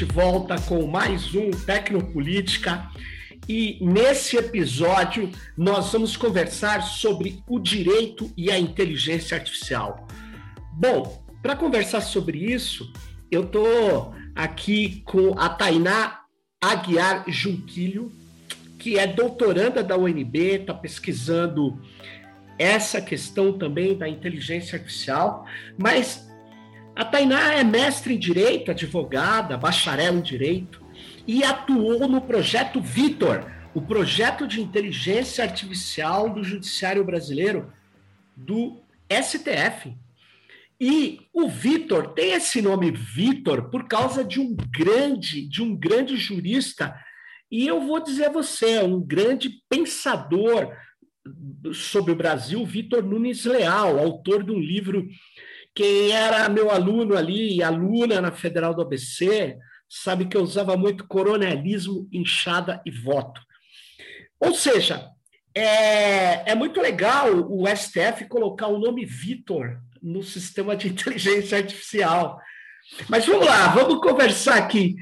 de volta com mais um Tecnopolítica e nesse episódio nós vamos conversar sobre o direito e a inteligência artificial. Bom, para conversar sobre isso, eu estou aqui com a Tainá Aguiar Junquilho, que é doutoranda da UNB, está pesquisando essa questão também da inteligência artificial, mas a Tainá é mestre em Direito, advogada, bacharel em Direito e atuou no projeto Vitor, o projeto de inteligência artificial do Judiciário Brasileiro, do STF. E o Vitor tem esse nome Vitor por causa de um grande, de um grande jurista, e eu vou dizer a você, um grande pensador sobre o Brasil, Vitor Nunes Leal, autor de um livro quem era meu aluno ali, aluna na Federal do ABC, sabe que eu usava muito coronelismo, inchada e voto. Ou seja, é, é muito legal o STF colocar o nome Vitor no sistema de inteligência artificial. Mas vamos lá, vamos conversar aqui.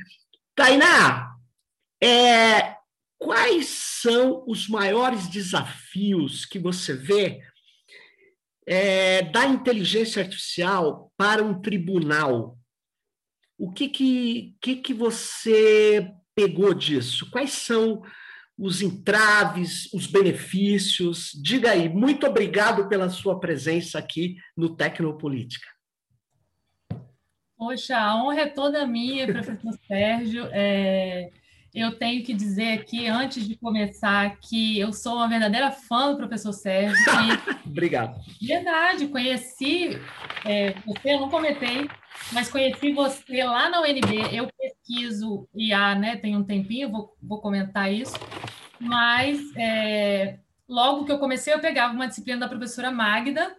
Tainá, é, quais são os maiores desafios que você vê é, da inteligência artificial para um tribunal, o que que, que que você pegou disso? Quais são os entraves, os benefícios? Diga aí. Muito obrigado pela sua presença aqui no Tecnopolítica. Poxa, a honra é toda minha, professor Sérgio. É, eu tenho que dizer aqui, antes de começar, que eu sou uma verdadeira fã do professor Sérgio. E, Obrigado. Verdade, conheci é, você, eu não comentei, mas conheci você lá na UNB. Eu pesquiso IA, né? Tem um tempinho, vou, vou comentar isso. Mas é, logo que eu comecei, eu pegava uma disciplina da professora Magda,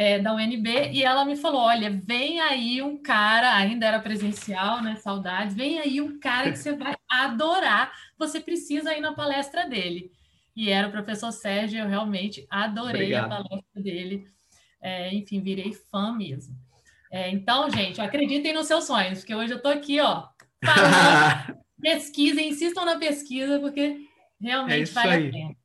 é, da UNB, e ela me falou: olha, vem aí um cara, ainda era presencial, né? Saudades, vem aí um cara que você vai adorar, você precisa ir na palestra dele. E era o professor Sérgio, eu realmente adorei Obrigado. a palestra dele. É, enfim, virei fã mesmo. É, então, gente, acreditem nos seus sonhos, porque hoje eu estou aqui, ó, falando, pesquisem, insistam na pesquisa, porque realmente é vale aí. a pena.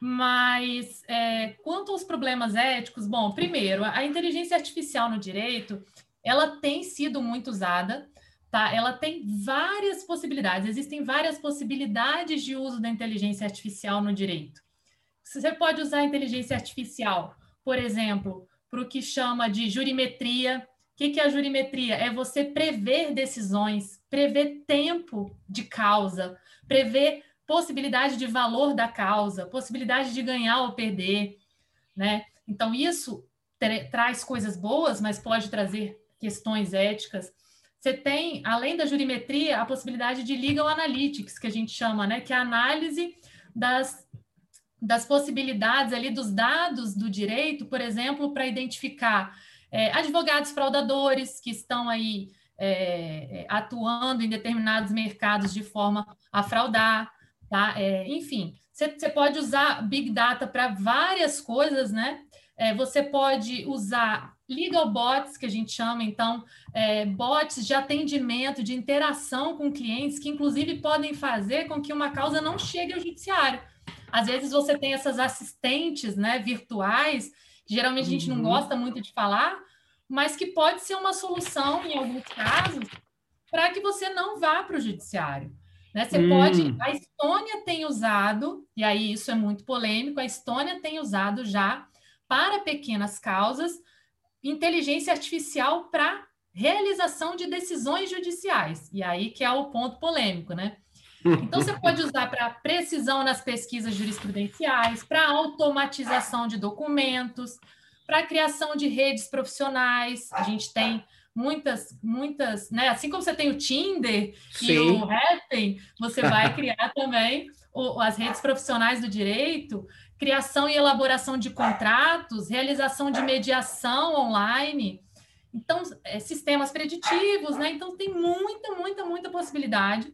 Mas é, quanto aos problemas éticos, bom, primeiro, a inteligência artificial no direito, ela tem sido muito usada, tá? Ela tem várias possibilidades, existem várias possibilidades de uso da inteligência artificial no direito. Você pode usar a inteligência artificial, por exemplo, para o que chama de jurimetria. O que, que é a jurimetria? É você prever decisões, prever tempo de causa, prever possibilidade de valor da causa, possibilidade de ganhar ou perder, né? Então, isso traz coisas boas, mas pode trazer questões éticas. Você tem, além da jurimetria, a possibilidade de legal analytics, que a gente chama, né? Que é a análise das, das possibilidades ali dos dados do direito, por exemplo, para identificar é, advogados fraudadores que estão aí é, atuando em determinados mercados de forma a fraudar, Tá? É, enfim, você pode usar Big Data para várias coisas, né? É, você pode usar legal bots, que a gente chama, então, é, bots de atendimento, de interação com clientes, que inclusive podem fazer com que uma causa não chegue ao judiciário. Às vezes você tem essas assistentes né, virtuais, que geralmente a gente não uhum. gosta muito de falar, mas que pode ser uma solução, em alguns casos, para que você não vá para o judiciário. Né? Você hum. pode. A Estônia tem usado, e aí isso é muito polêmico, a Estônia tem usado já para pequenas causas inteligência artificial para realização de decisões judiciais. E aí que é o ponto polêmico, né? Então, você pode usar para precisão nas pesquisas jurisprudenciais, para automatização de documentos, para criação de redes profissionais. A gente tem muitas, muitas, né? Assim como você tem o Tinder Sim. e o Happn, você vai criar também o, as redes profissionais do direito, criação e elaboração de contratos, realização de mediação online. Então, é, sistemas preditivos, né? Então, tem muita, muita, muita possibilidade.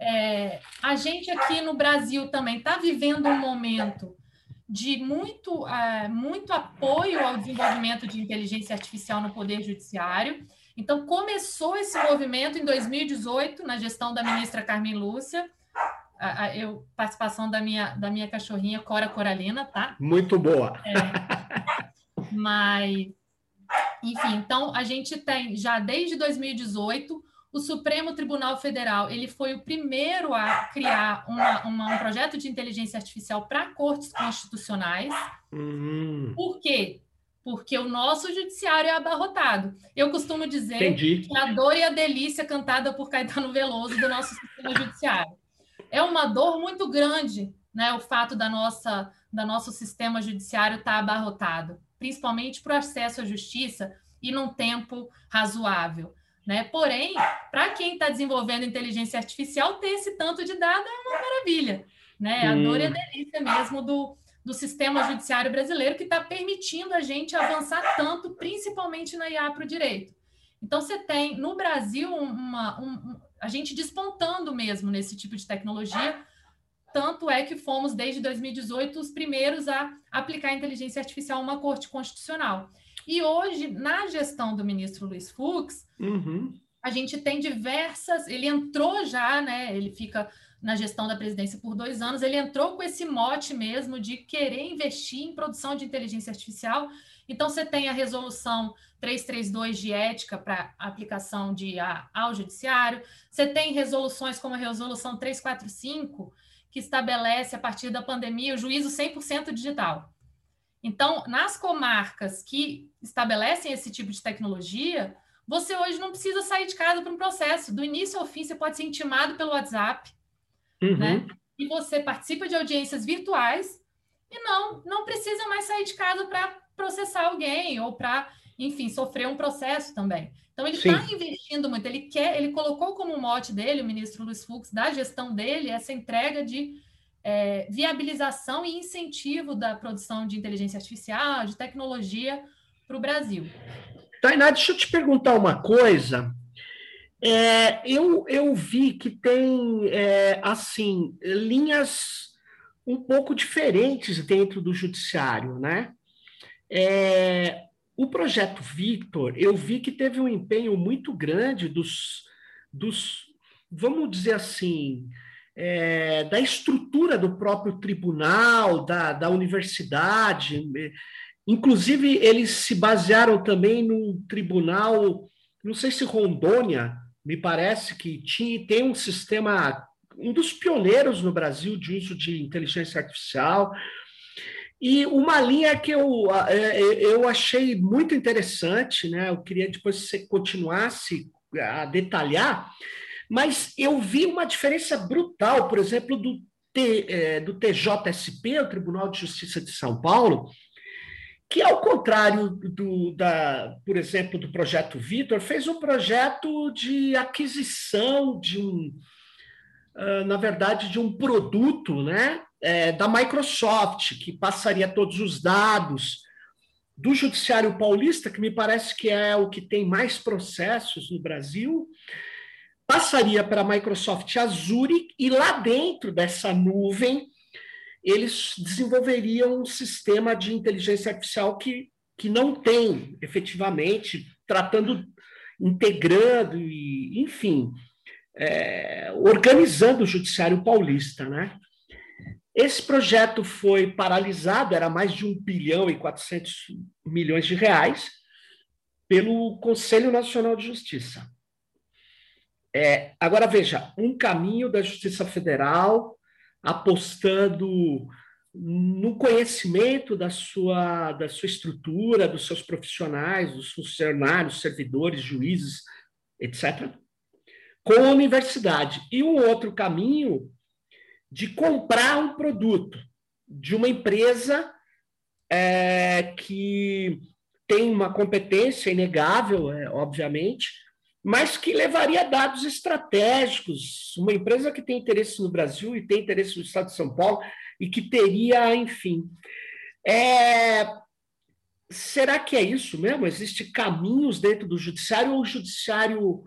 É, a gente aqui no Brasil também está vivendo um momento de muito, uh, muito apoio ao desenvolvimento de inteligência artificial no Poder Judiciário. Então, começou esse movimento em 2018, na gestão da ministra Carmen Lúcia, a, a eu, participação da minha, da minha cachorrinha Cora Coralina, tá? Muito boa. É, mas, enfim, então a gente tem já desde 2018 o Supremo Tribunal Federal ele foi o primeiro a criar uma, uma, um projeto de inteligência artificial para cortes constitucionais. Uhum. Por quê? Porque o nosso judiciário é abarrotado. Eu costumo dizer Entendi. que a dor e a delícia cantada por Caetano Veloso do nosso sistema judiciário. É uma dor muito grande, né? O fato da nossa, da nosso sistema judiciário estar tá abarrotado, principalmente para o acesso à justiça e num tempo razoável. Né? Porém, para quem está desenvolvendo inteligência artificial, ter esse tanto de dado é uma maravilha. Né? A dor e a delícia mesmo do, do sistema judiciário brasileiro que está permitindo a gente avançar tanto, principalmente na IA para o direito. Então, você tem no Brasil uma, um, a gente despontando mesmo nesse tipo de tecnologia. Tanto é que fomos, desde 2018, os primeiros a aplicar a inteligência artificial a uma corte constitucional. E hoje, na gestão do ministro Luiz Fux, uhum. a gente tem diversas. Ele entrou já, né? Ele fica na gestão da presidência por dois anos, ele entrou com esse mote mesmo de querer investir em produção de inteligência artificial. Então, você tem a resolução 332 de ética para aplicação de IA ao judiciário, você tem resoluções como a resolução 345, que estabelece, a partir da pandemia, o juízo 100% digital. Então, nas comarcas que estabelecem esse tipo de tecnologia, você hoje não precisa sair de casa para um processo. Do início ao fim, você pode ser intimado pelo WhatsApp, uhum. né? E você participa de audiências virtuais e não, não precisa mais sair de casa para processar alguém ou para, enfim, sofrer um processo também. Então, ele está investindo muito. Ele quer, ele colocou como mote dele, o ministro Luiz Fux, da gestão dele, essa entrega de é, viabilização e incentivo da produção de inteligência artificial, de tecnologia para o Brasil. Tainá, deixa eu te perguntar uma coisa. É, eu, eu vi que tem, é, assim, linhas um pouco diferentes dentro do judiciário, né? É, o projeto Victor, eu vi que teve um empenho muito grande dos, dos vamos dizer assim, é, da estrutura do próprio tribunal, da, da universidade. Inclusive, eles se basearam também num tribunal, não sei se Rondônia, me parece que tinha, tem um sistema, um dos pioneiros no Brasil de uso de inteligência artificial. E uma linha que eu, é, eu achei muito interessante, né? eu queria depois que você continuasse a detalhar, mas eu vi uma diferença brutal, por exemplo, do, T, é, do TJSP, o Tribunal de Justiça de São Paulo, que, ao contrário do, da, por exemplo, do projeto Vitor, fez um projeto de aquisição de um, uh, na verdade, de um produto né, é, da Microsoft, que passaria todos os dados do Judiciário Paulista, que me parece que é o que tem mais processos no Brasil, passaria para a Microsoft Azure e lá dentro dessa nuvem eles desenvolveriam um sistema de inteligência artificial que, que não tem efetivamente, tratando, integrando e, enfim, é, organizando o judiciário paulista, né? Esse projeto foi paralisado, era mais de 1 bilhão e 400 milhões de reais, pelo Conselho Nacional de Justiça. É, agora, veja, um caminho da Justiça Federal apostando no conhecimento da sua, da sua estrutura, dos seus profissionais, dos funcionários, servidores, juízes, etc., com a universidade. E um outro caminho de comprar um produto de uma empresa é, que tem uma competência inegável, é, obviamente, mas que levaria dados estratégicos. Uma empresa que tem interesse no Brasil e tem interesse no Estado de São Paulo e que teria, enfim. É... Será que é isso mesmo? Existem caminhos dentro do judiciário ou o judiciário. O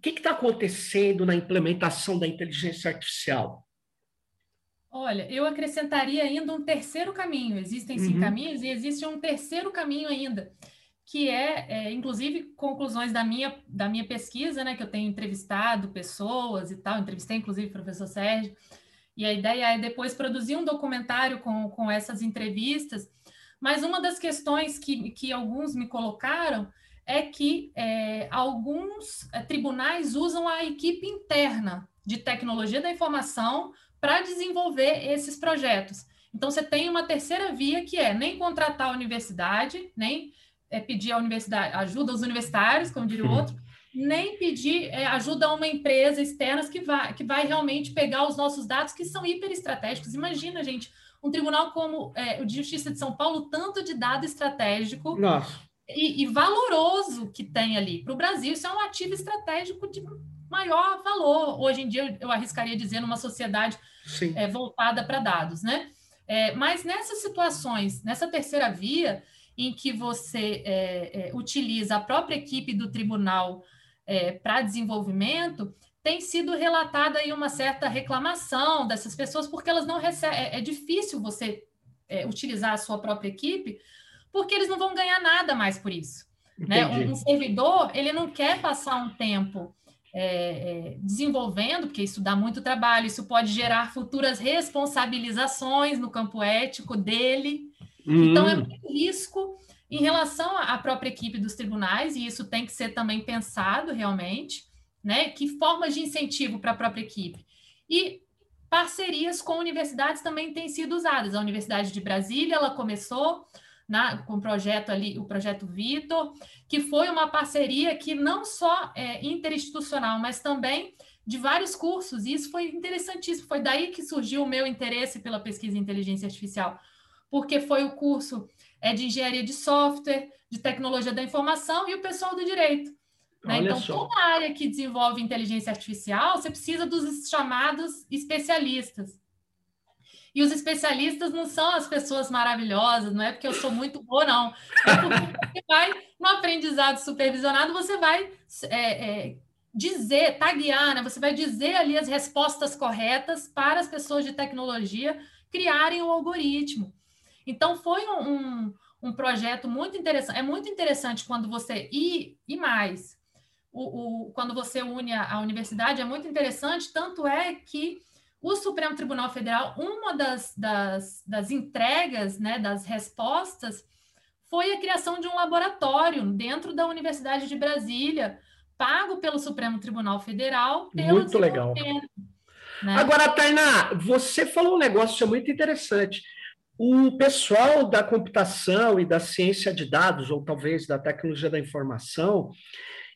que está acontecendo na implementação da inteligência artificial? Olha, eu acrescentaria ainda um terceiro caminho. Existem cinco uhum. caminhos e existe um terceiro caminho ainda, que é, é, inclusive, conclusões da minha, da minha pesquisa, né, que eu tenho entrevistado pessoas e tal, entrevistei, inclusive, o professor Sérgio, e a ideia é depois produzir um documentário com, com essas entrevistas, mas uma das questões que, que alguns me colocaram é que é, alguns é, tribunais usam a equipe interna de tecnologia da informação para desenvolver esses projetos. Então, você tem uma terceira via que é nem contratar a universidade, nem é, pedir a universidade, ajuda aos universitários, como diria o uhum. outro, nem pedir é, ajuda a uma empresa externa que vai, que vai realmente pegar os nossos dados que são hiper estratégicos. Imagina, gente, um tribunal como é, o de Justiça de São Paulo, tanto de dado estratégico e, e, valoroso que tem ali. Para o Brasil, isso é um ativo estratégico de maior valor. Hoje em dia, eu arriscaria dizer, numa sociedade é, voltada para dados, né? É, mas nessas situações, nessa terceira via, em que você é, é, utiliza a própria equipe do tribunal é, para desenvolvimento, tem sido relatada aí uma certa reclamação dessas pessoas, porque elas não recebem. É, é difícil você é, utilizar a sua própria equipe, porque eles não vão ganhar nada mais por isso. Né? Um, um, servidor, ele não quer passar um tempo é, desenvolvendo, porque isso dá muito trabalho, isso pode gerar futuras responsabilizações no campo ético dele. Uhum. Então, é muito risco em relação à própria equipe dos tribunais, e isso tem que ser também pensado realmente, né? Que formas de incentivo para a própria equipe. E parcerias com universidades também têm sido usadas. A Universidade de Brasília, ela começou na, com o projeto ali, o projeto Vitor, que foi uma parceria que não só é interinstitucional, mas também de vários cursos, e isso foi interessantíssimo. Foi daí que surgiu o meu interesse pela pesquisa em inteligência artificial, porque foi o curso é, de engenharia de software, de tecnologia da informação e o pessoal do direito. Né? Então, só. toda área que desenvolve inteligência artificial, você precisa dos chamados especialistas. E os especialistas não são as pessoas maravilhosas, não é porque eu sou muito boa, não. É porque você vai, no aprendizado supervisionado, você vai é, é, dizer, taguear, né? você vai dizer ali as respostas corretas para as pessoas de tecnologia criarem o algoritmo. Então, foi um, um, um projeto muito interessante. É muito interessante quando você. E, e mais, o, o, quando você une a, a universidade, é muito interessante, tanto é que o Supremo Tribunal Federal, uma das, das, das entregas, né, das respostas, foi a criação de um laboratório dentro da Universidade de Brasília, pago pelo Supremo Tribunal Federal. Muito legal. Né? Agora, Tainá, você falou um negócio muito interessante. O pessoal da computação e da ciência de dados, ou talvez da tecnologia da informação,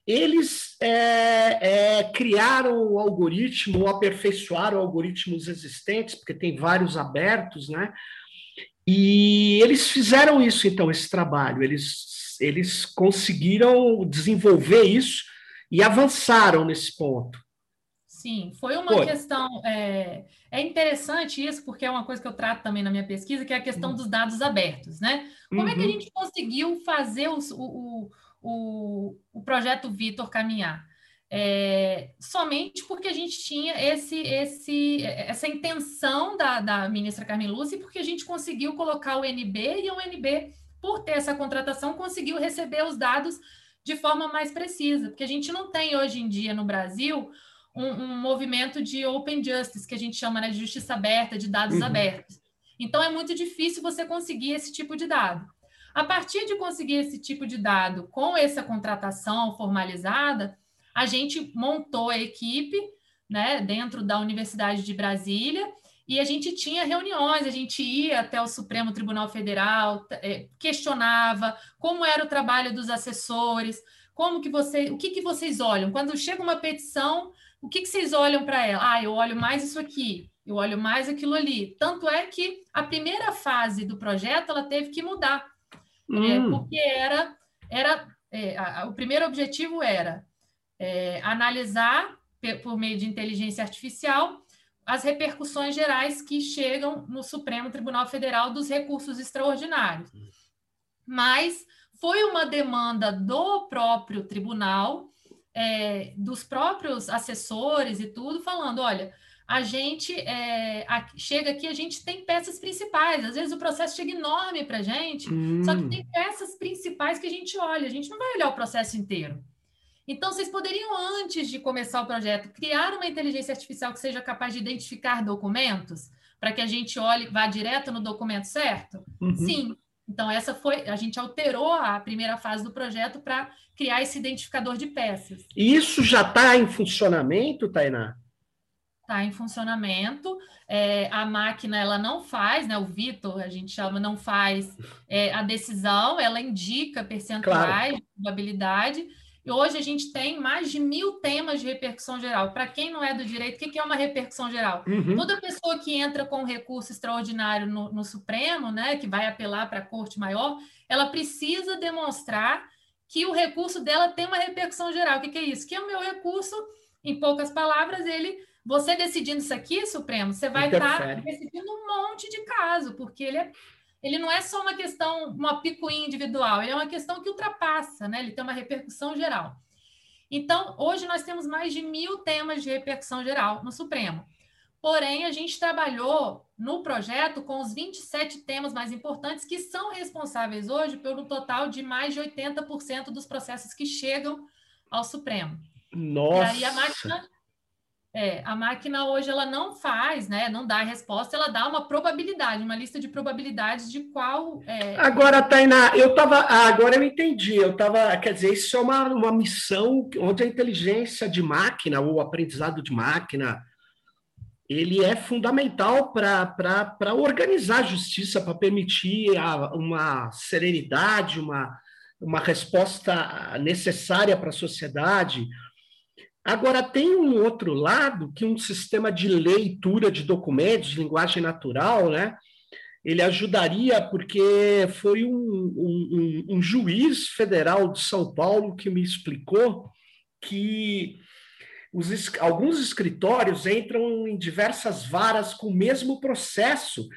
eles é, é, criaram o algoritmo, aperfeiçoaram algoritmos existentes, porque tem vários abertos, né? E eles fizeram isso, então, esse trabalho. Eles, eles conseguiram desenvolver isso e avançaram nesse ponto. Sim, foi uma foi. questão. É, é, interessante isso, porque é uma coisa que eu trato também na minha pesquisa, que é a questão uhum. dos dados abertos, né? Como uhum. é que a uhum. gente conseguiu fazer os, o, o, o projeto Vitor caminhar? É, somente porque a gente tinha esse, esse, essa intenção da, da ministra Carmen Lúcia, porque a gente conseguiu colocar o NB e o NB, por ter essa contratação, conseguiu receber os dados de forma mais precisa, porque a gente não tem hoje em dia no Brasil um, um, movimento de open justice, que a gente chama né, de justiça aberta, de dados uhum. abertos. Então, é muito difícil você conseguir esse tipo de dado. A partir de conseguir esse tipo de dado com essa contratação formalizada, a gente montou a equipe né, dentro da Universidade de Brasília e a gente tinha reuniões, a gente ia até o Supremo Tribunal Federal, é, questionava como era o trabalho dos assessores, como que você, o que, que vocês olham quando chega uma petição o que, que vocês olham para ela? Ah, eu olho mais isso aqui, eu olho mais aquilo ali. Tanto é que a primeira fase do projeto ela teve que mudar, é, hum. é, porque era, era é, a, o primeiro objetivo era é, analisar por meio de inteligência artificial as repercussões gerais que chegam no Supremo Tribunal Federal dos recursos extraordinários. Mas foi uma demanda do próprio tribunal é, dos próprios assessores e tudo, falando: olha, a gente é, a, chega aqui, a gente tem peças principais. Às vezes o processo chega enorme para a gente, hum. só que hum. tem peças principais que a gente olha. A gente não vai olhar o processo inteiro. Então, vocês poderiam, antes de começar o projeto, criar uma inteligência artificial que seja capaz de identificar documentos para que a gente olhe, vá direto no documento certo? Uhum. Sim. Então, essa foi. A gente alterou a primeira fase do projeto para criar esse identificador de peças. E isso já está em funcionamento, Tainá? Está em funcionamento. É, a máquina ela não faz, né? O Vitor, a gente chama, não faz é, a decisão, ela indica percentuais claro. de probabilidade e hoje a gente tem mais de mil temas de repercussão geral. Para quem não é do direito, o que é uma repercussão geral? Uhum. Toda pessoa que entra com recurso extraordinário no, no Supremo, né, que vai apelar para a Corte Maior, ela precisa demonstrar que o recurso dela tem uma repercussão geral. O que, que é isso? Que o meu recurso, em poucas palavras, ele você decidindo isso aqui, Supremo, você vai estar tá decidindo um monte de caso, porque ele é ele não é só uma questão, uma picuinha individual, ele é uma questão que ultrapassa, né? Ele tem uma repercussão geral. Então, hoje nós temos mais de mil temas de repercussão geral no Supremo. Porém, a gente trabalhou no projeto com os 27 temas mais importantes que são responsáveis hoje pelo total de mais de 80% dos processos que chegam ao Supremo. Nossa! E aí a máquina é, a máquina hoje ela não faz, né? Não dá a resposta, ela dá uma probabilidade, uma lista de probabilidades de qual. É... Agora, Tainá, eu tava. Ah, agora eu entendi. Eu tava. Quer dizer, isso é uma, uma missão onde a inteligência de máquina, ou aprendizado de máquina, ele é fundamental para organizar a justiça, para permitir a, uma serenidade, uma, uma resposta necessária para a sociedade Agora, tem um outro lado, que um sistema de leitura de documentos, de linguagem natural, né? Ele ajudaria, porque foi um, um, um juiz federal de São Paulo que me explicou que os, alguns escritórios entram em diversas varas com o mesmo processo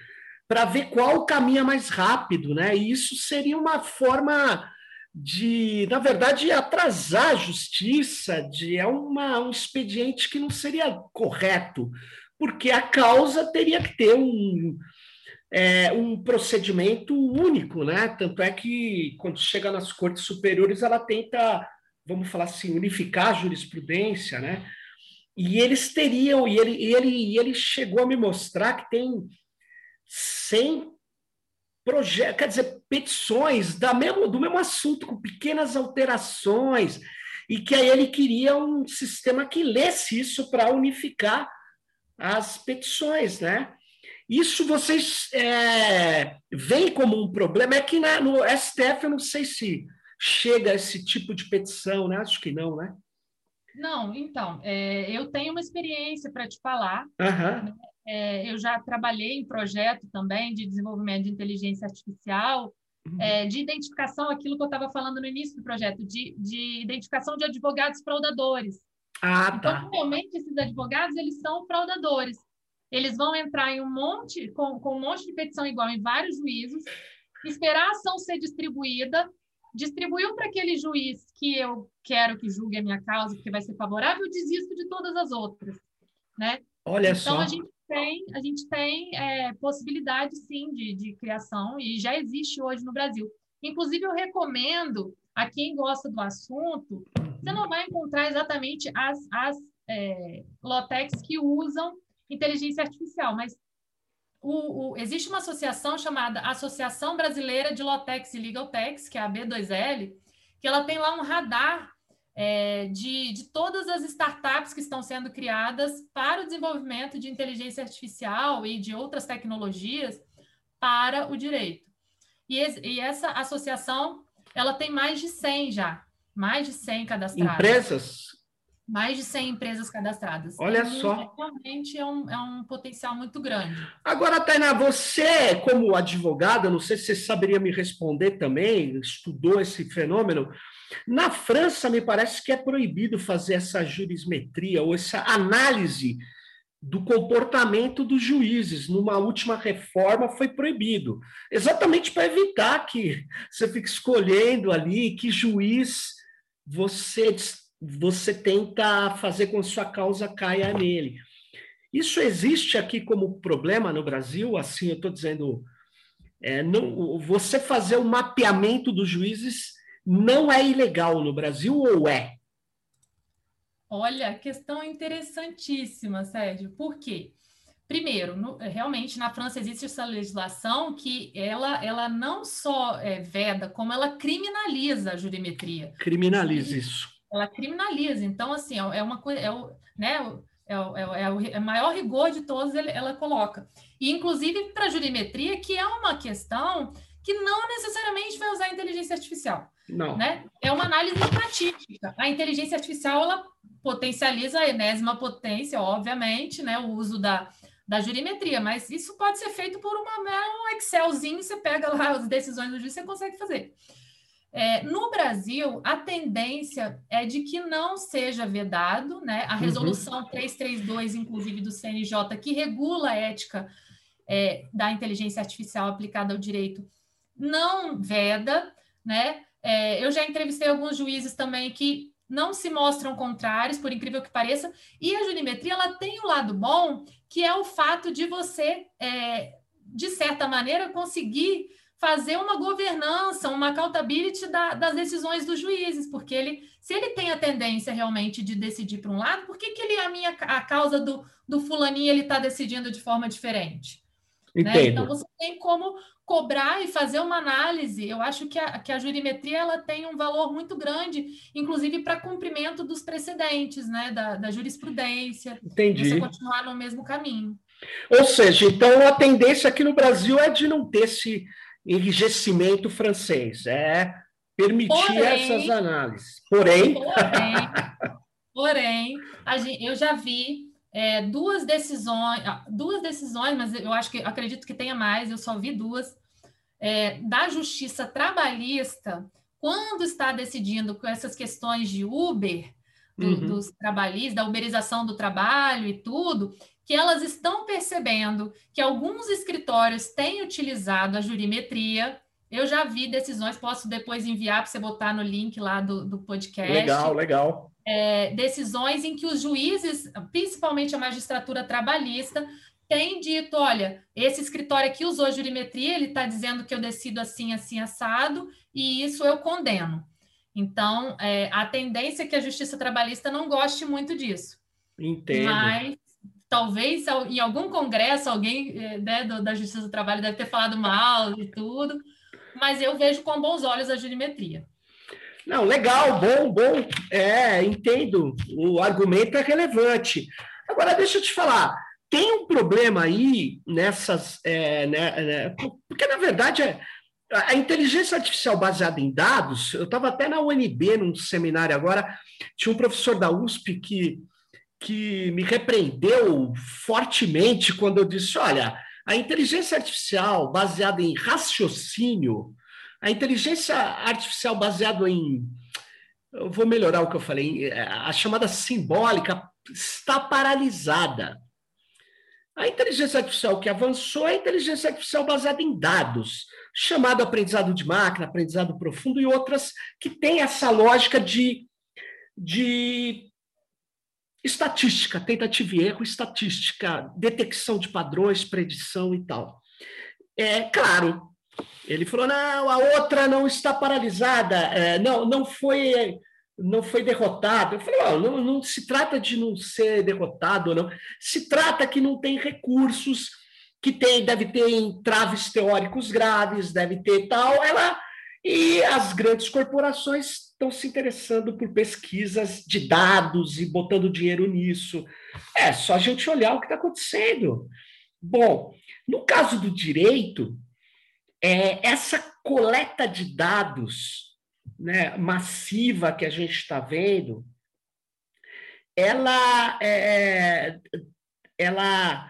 para ver qual caminha mais rápido, né? E isso seria uma forma de, na verdade, atrasar a justiça, de é uma, um expediente que não seria correto, porque a causa teria que ter um, é, um procedimento único, né? Tanto é que quando chega nas cortes superiores, ela tenta, vamos falar assim, unificar a jurisprudência, né? E eles teriam, e ele, e ele, e ele chegou a me mostrar que tem 100 projetos, quer dizer, petições da mesmo, do mesmo assunto, com pequenas alterações, e que aí ele queria um sistema que lesse isso para unificar as petições, né? Isso vocês é, veem como um problema, é que na, no STF eu não sei se chega esse tipo de petição, né? Acho que não, né? Não, então, é, eu tenho uma experiência para te falar. Uhum. É, eu já trabalhei em projeto também de desenvolvimento de inteligência artificial, uhum. é, de identificação, aquilo que eu estava falando no início do projeto, de, de identificação de advogados fraudadores. Ah, então, tá. realmente, esses advogados, eles são fraudadores. Eles vão entrar em um monte, com, com um monte de petição igual em vários juízos, esperar a ação ser distribuída, distribuiu para aquele juiz que eu quero que julgue a minha causa, porque vai ser favorável, eu desisto de todas as outras, né? Olha então, só. a gente tem, a gente tem é, possibilidade, sim, de, de criação e já existe hoje no Brasil. Inclusive, eu recomendo a quem gosta do assunto, você não vai encontrar exatamente as, as é, que usam inteligência artificial, mas o, o, existe uma associação chamada Associação Brasileira de Lotex e Legal Tex, que é a B2L, que ela tem lá um radar é, de, de todas as startups que estão sendo criadas para o desenvolvimento de inteligência artificial e de outras tecnologias para o direito. E, e essa associação, ela tem mais de 100 já, mais de 100 cadastradas. Empresas? Mais de 100 empresas cadastradas. Olha só. Realmente é um, é um potencial muito grande. Agora, Tainá, você, como advogada, não sei se você saberia me responder também, estudou esse fenômeno. Na França, me parece que é proibido fazer essa jurismetria ou essa análise do comportamento dos juízes. Numa última reforma foi proibido, exatamente para evitar que você fique escolhendo ali que juiz você você tenta fazer com que sua causa caia nele. Isso existe aqui como problema no Brasil? Assim, eu estou dizendo, é, não, você fazer o mapeamento dos juízes não é ilegal no Brasil ou é? Olha, questão interessantíssima, Sérgio. Por quê? Primeiro, no, realmente na França existe essa legislação que ela, ela não só é, veda, como ela criminaliza a jurimetria. Criminaliza isso. Ela criminaliza. Então, assim, é, é uma coisa, é o, né, é, o, é, o, é o maior rigor de todos, ela coloca. E, inclusive, para a jurimetria, que é uma questão que não necessariamente vai usar inteligência artificial. Não. Né? É uma análise estatística. A inteligência artificial, ela potencializa a enésima potência, obviamente, né? O uso da, da jurimetria, mas isso pode ser feito por uma, um Excelzinho, você pega lá as decisões do juiz, você consegue fazer. É, no Brasil, a tendência é de que não seja vedado, né? A uhum. resolução uhum. 332, inclusive, do CNJ, que regula a ética é, da inteligência artificial aplicada ao direito, não veda, né? É, eu já entrevistei alguns juízes também que não se mostram contrários, por incrível que pareça, e a jurimetria ela tem um lado bom, que é o fato de você, é, de certa maneira, conseguir fazer uma governança, uma accountability da, das decisões dos juízes, porque ele, se ele tem a tendência realmente de decidir para um lado, por que, que ele, a minha a causa do, do fulaninho ele está decidindo de forma diferente? Né? Então você tem como cobrar e fazer uma análise. Eu acho que a, que a jurimetria ela tem um valor muito grande, inclusive para cumprimento dos precedentes, né? Da, da jurisprudência. Entendi. Você continuar no mesmo caminho. Ou seja, então a tendência aqui no Brasil é de não ter esse enrijecimento francês, é permitir porém, essas análises. Porém, porém, porém gente, eu já vi é, duas decisões, ah, duas decisões, mas eu acho que acredito que tenha mais, eu só vi duas, é, da justiça trabalhista, quando está decidindo com essas questões de Uber, do, uhum. dos trabalhistas, da uberização do trabalho e tudo, que elas estão percebendo que alguns escritórios têm utilizado a jurimetria. Eu já vi decisões, posso depois enviar para você botar no link lá do, do podcast. Legal, legal é, decisões em que os juízes, principalmente a magistratura trabalhista, têm dito: olha, esse escritório aqui usou jurimetria, ele está dizendo que eu decido assim, assim, assado, e isso eu condeno. Então, é, a tendência é que a justiça trabalhista não goste muito disso. Entendo. Mas talvez em algum congresso alguém é, né, da Justiça do Trabalho deve ter falado mal e tudo, mas eu vejo com bons olhos a jurimetria. Não, legal, bom, bom. É, entendo. O argumento é relevante. Agora, deixa eu te falar. Tem um problema aí nessas. É, né, né, porque, na verdade, é, a inteligência artificial baseada em dados, eu estava até na UNB num seminário agora, tinha um professor da USP que, que me repreendeu fortemente quando eu disse: olha, a inteligência artificial baseada em raciocínio a inteligência artificial baseada em. Eu vou melhorar o que eu falei. A chamada simbólica está paralisada. A inteligência artificial que avançou é a inteligência artificial baseada em dados, chamado aprendizado de máquina, aprendizado profundo e outras que têm essa lógica de, de estatística, tentativa e erro, estatística, detecção de padrões, predição e tal. É claro, ele falou: não, a outra não está paralisada, é, não, não foi não foi derrotado. Eu falei: oh, não, não se trata de não ser derrotado ou não, se trata que não tem recursos, que tem, deve ter entraves teóricos graves, deve ter tal. Ela e as grandes corporações estão se interessando por pesquisas de dados e botando dinheiro nisso. É só a gente olhar o que está acontecendo. Bom, no caso do direito, é, essa coleta de dados né, massiva que a gente está vendo, ela, é, ela,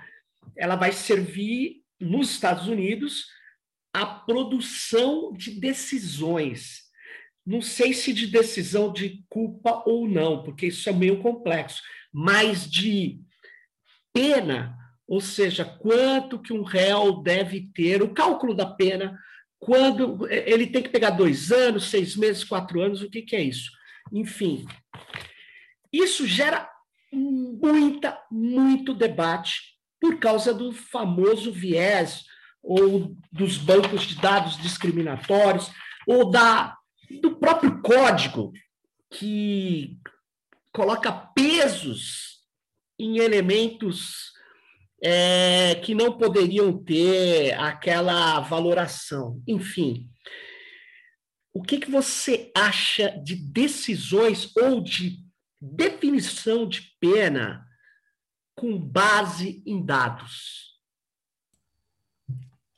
ela vai servir nos Estados Unidos a produção de decisões. Não sei se de decisão de culpa ou não, porque isso é meio complexo, mas de pena ou seja, quanto que um réu deve ter, o cálculo da pena, quando ele tem que pegar dois anos, seis meses, quatro anos, o que, que é isso? Enfim, isso gera muita, muito debate por causa do famoso viés ou dos bancos de dados discriminatórios ou da do próprio código que coloca pesos em elementos é, que não poderiam ter aquela valoração. Enfim, o que, que você acha de decisões ou de definição de pena com base em dados?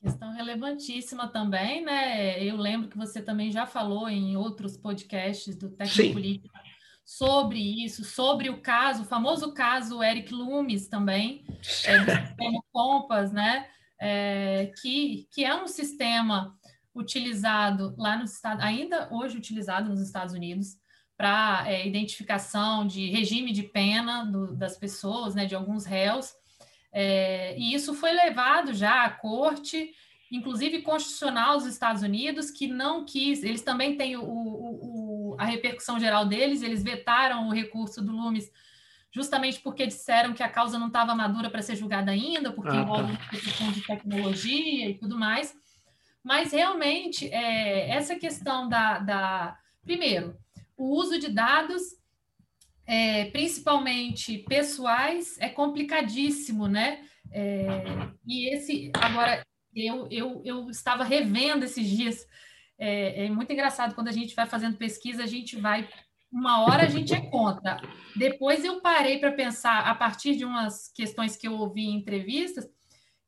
Questão relevantíssima também, né? Eu lembro que você também já falou em outros podcasts do Tecnopolítica sobre isso, sobre o caso, o famoso caso Eric Loomis também, é, do sistema Compass, né? É, que, que é um sistema utilizado lá nos Estados, ainda hoje utilizado nos Estados Unidos, para é, identificação de regime de pena do, das pessoas, né, de alguns réus. É, e isso foi levado já à corte, inclusive constitucional dos Estados Unidos, que não quis, eles também têm o, o, o, a repercussão geral deles, eles vetaram o recurso do Lumes justamente porque disseram que a causa não estava madura para ser julgada ainda, porque ah, tá. envolve questão de tecnologia e tudo mais. Mas realmente, é, essa questão da, da. Primeiro, o uso de dados, é, principalmente pessoais, é complicadíssimo, né? É, e esse. Agora, eu, eu, eu estava revendo esses dias. É, é muito engraçado quando a gente vai fazendo pesquisa, a gente vai uma hora a gente é contra. Depois eu parei para pensar, a partir de umas questões que eu ouvi em entrevistas,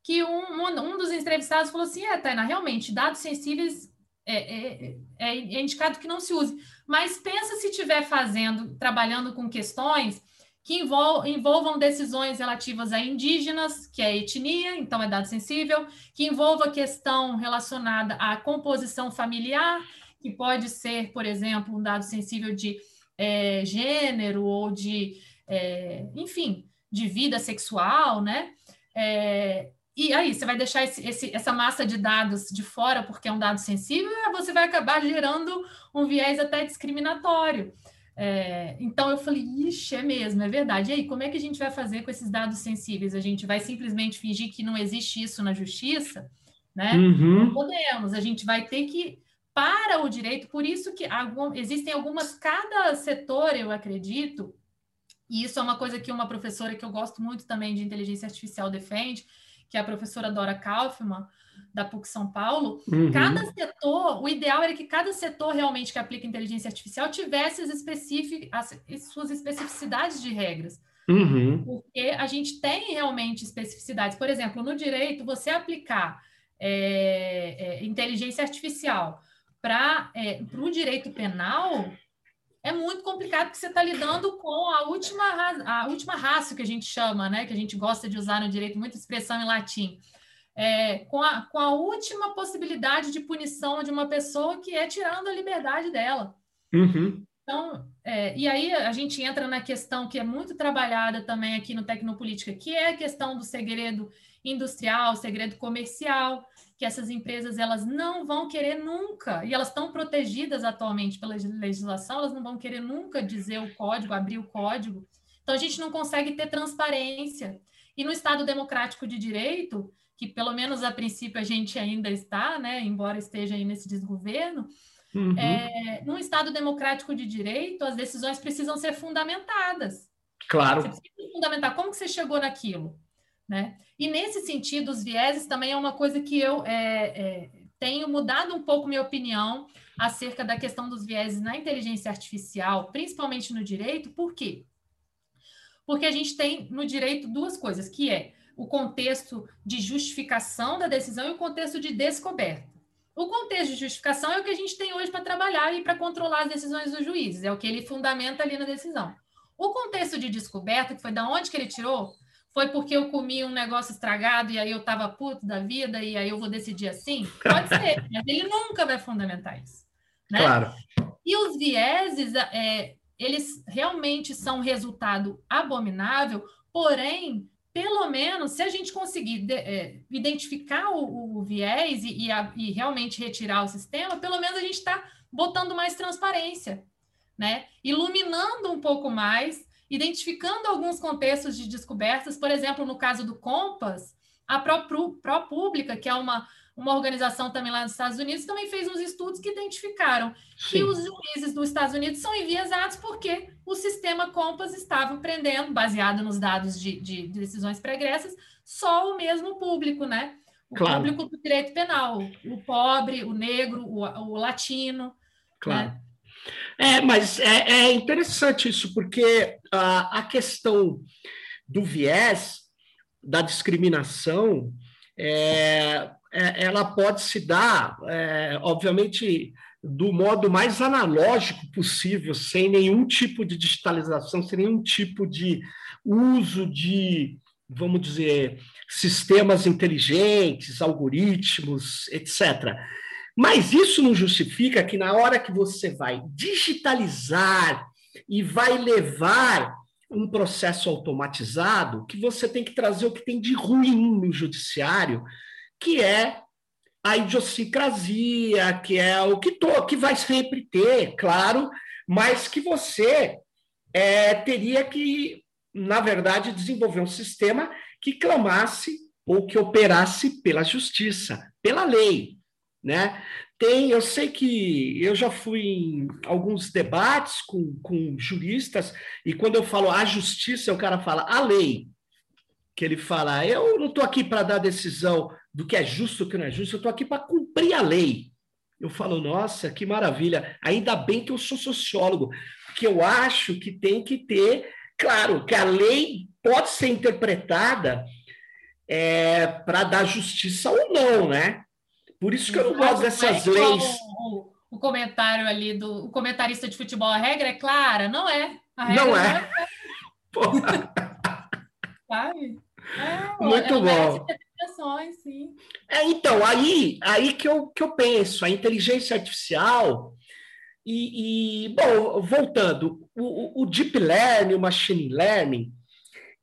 que um, um, dos entrevistados falou assim: é, Taina, realmente, dados sensíveis é, é, é, é, indicado que não se use. Mas pensa se estiver fazendo, trabalhando com questões que envol envolvam decisões relativas a indígenas, que é etnia, então é dado sensível, que envolva questão relacionada à composição familiar, que pode ser, por exemplo, um dado sensível de é, gênero ou de, é, enfim, de vida sexual, né? É, e aí, você vai deixar esse, esse, essa massa de dados de fora porque é um dado sensível, você vai acabar gerando um viés até discriminatório. É, então eu falei, ixi, é mesmo, é verdade. E aí, como é que a gente vai fazer com esses dados sensíveis? A gente vai simplesmente fingir que não existe isso na justiça? Né? Uhum. Não podemos, a gente vai ter que, para o direito, por isso que algum, existem algumas, cada setor, eu acredito, e isso é uma coisa que uma professora que eu gosto muito também de inteligência artificial defende, que é a professora Dora Kaufmann, da PUC São Paulo, uhum. cada setor, o ideal era que cada setor realmente que aplica inteligência artificial tivesse as, especific, as, as suas especificidades de regras. Uhum. Porque a gente tem realmente especificidades. Por exemplo, no direito, você aplicar é, é, inteligência artificial para é, o direito penal é muito complicado porque você está lidando com a última, a última raça que a gente chama, né? Que a gente gosta de usar no direito, muita expressão em latim. É, com, a, com a última possibilidade de punição de uma pessoa que é tirando a liberdade dela. Uhum. Então, é, e aí a gente entra na questão que é muito trabalhada também aqui no Tecnopolítica, que é a questão do segredo industrial, segredo comercial, que essas empresas elas não vão querer nunca, e elas estão protegidas atualmente pela legislação, elas não vão querer nunca dizer o código, abrir o código. Então a gente não consegue ter transparência. E no Estado democrático de direito, que pelo menos a princípio a gente ainda está, né, embora esteja aí nesse desgoverno, uhum. é, num Estado democrático de direito, as decisões precisam ser fundamentadas. Claro. Você precisa fundamentar como que você chegou naquilo. Né? E nesse sentido, os vieses também é uma coisa que eu é, é, tenho mudado um pouco minha opinião acerca da questão dos vieses na inteligência artificial, principalmente no direito, por quê? Porque a gente tem no direito duas coisas, que é o contexto de justificação da decisão e o contexto de descoberta. O contexto de justificação é o que a gente tem hoje para trabalhar e para controlar as decisões dos juízes, é o que ele fundamenta ali na decisão. O contexto de descoberta, que foi da onde que ele tirou, foi porque eu comi um negócio estragado e aí eu estava puto da vida e aí eu vou decidir assim? Pode ser, mas ele nunca vai fundamentar isso. Né? Claro. E os vieses, é, eles realmente são resultado abominável, porém, pelo menos, se a gente conseguir de, é, identificar o, o viés e, e, a, e, realmente retirar o sistema, pelo menos a gente está botando mais transparência, né? Iluminando um pouco mais identificando alguns contextos de descobertas, por exemplo, no caso do Compass, a ProPublica, que é uma, uma organização também lá nos Estados Unidos, também fez uns estudos que identificaram Sim. que os juízes dos Estados Unidos são enviesados porque o sistema Compass estava prendendo, baseado nos dados de, de, de decisões pregressas, só o mesmo público, né? O claro. público do direito penal, o pobre, o negro, o, o latino. Claro. Né? É, mas é, é, interessante isso, porque a, a questão do viés, da discriminação, é, é, ela pode se dar, é, obviamente, do modo mais analógico possível, sem nenhum tipo de digitalização, sem nenhum tipo de uso de, vamos dizer, sistemas inteligentes, algoritmos, etc. Mas isso não justifica que na hora que você vai digitalizar e vai levar um processo automatizado, que você tem que trazer o que tem de ruim no judiciário que é a idiosincrasia, que é o que, to, que vai sempre ter, claro, mas que você é, teria que, na verdade, desenvolver um sistema que clamasse ou que operasse pela justiça, pela lei, né? Tem, eu sei que eu já fui em alguns debates com, com juristas, e quando eu falo a justiça, o cara fala a lei. Que ele fala, eu não estou aqui para dar decisão do que é justo o que não é justo, eu estou aqui para cumprir a lei. Eu falo, nossa, que maravilha, ainda bem que eu sou sociólogo, porque eu acho que tem que ter, claro, que a lei pode ser interpretada é, para dar justiça ou não, né? Por isso que eu não gosto dessas leis. O, o, comentário ali do o comentarista de futebol, a regra é clara, não é. não é. É. Sabe? É, Muito bom. É, então, aí, aí que, eu, que eu penso, a inteligência artificial. E, e bom, voltando, o, o, Deep Learning, o Machine Learning,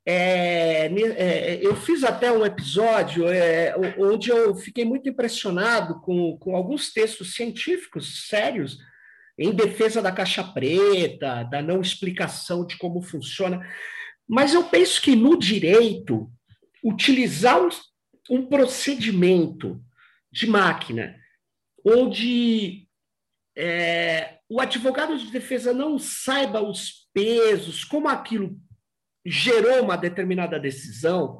é, é, eu fiz até um episódio é, onde eu fiquei muito impressionado com, com alguns textos científicos sérios em defesa da caixa preta, da não explicação de como funciona. Mas eu penso que no direito, utilizar um procedimento de máquina onde é, o advogado de defesa não saiba os pesos, como aquilo gerou uma determinada decisão,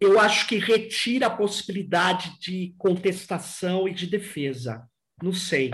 eu acho que retira a possibilidade de contestação e de defesa. Não sei.